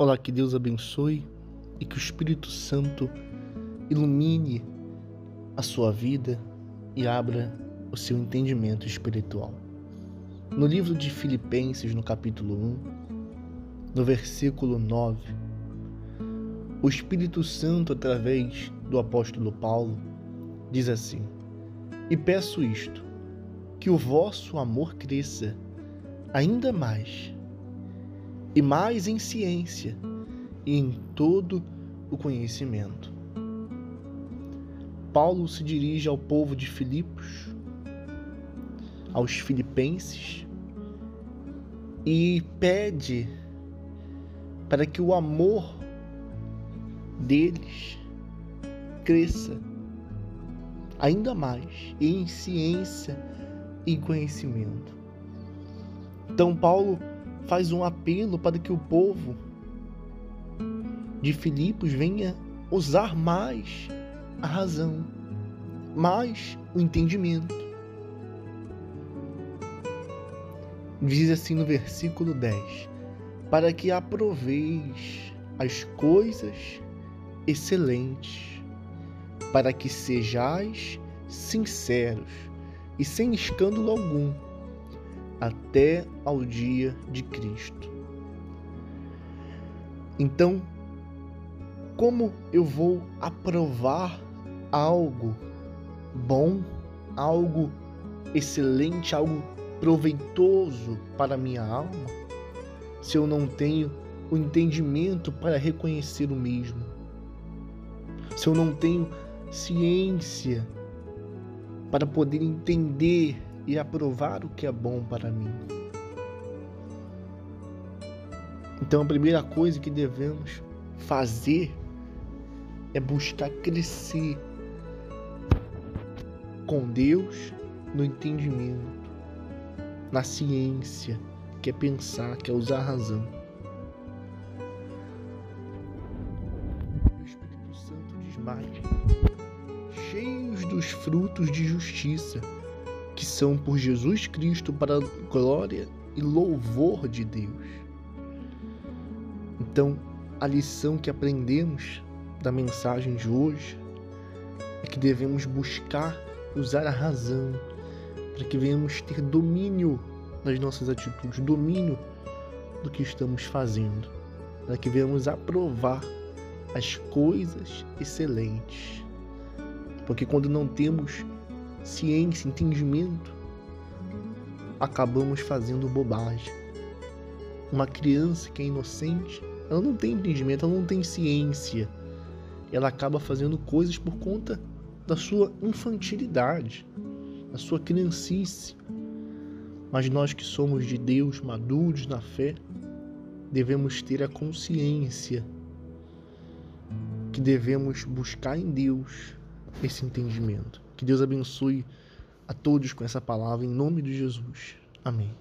Olá, que Deus abençoe e que o Espírito Santo ilumine a sua vida e abra o seu entendimento espiritual. No livro de Filipenses, no capítulo 1, no versículo 9, o Espírito Santo, através do apóstolo Paulo, diz assim: E peço isto, que o vosso amor cresça ainda mais e mais em ciência e em todo o conhecimento. Paulo se dirige ao povo de Filipos, aos filipenses, e pede para que o amor deles cresça ainda mais em ciência e conhecimento. Então, Paulo faz um apelo para que o povo de Filipos venha usar mais a razão, mais o entendimento. Diz assim no versículo 10: Para que aproveis as coisas excelentes, para que sejais sinceros e sem escândalo algum até ao dia de Cristo. Então, como eu vou aprovar algo bom, algo excelente, algo proveitoso para minha alma, se eu não tenho o entendimento para reconhecer o mesmo? Se eu não tenho ciência para poder entender e aprovar o que é bom para mim. Então, a primeira coisa que devemos fazer é buscar crescer com Deus no entendimento, na ciência, que é pensar, que é usar a razão. O Espírito Santo diz mais: cheios dos frutos de justiça que são por Jesus Cristo para a glória e louvor de Deus. Então, a lição que aprendemos da mensagem de hoje é que devemos buscar usar a razão para que venhamos ter domínio das nossas atitudes, domínio do que estamos fazendo, para que venhamos aprovar as coisas excelentes. Porque quando não temos ciência, entendimento, acabamos fazendo bobagem. Uma criança que é inocente, ela não tem entendimento, ela não tem ciência. Ela acaba fazendo coisas por conta da sua infantilidade, da sua criancice. Mas nós que somos de Deus, maduros na fé, devemos ter a consciência que devemos buscar em Deus esse entendimento. Que Deus abençoe a todos com essa palavra, em nome de Jesus. Amém.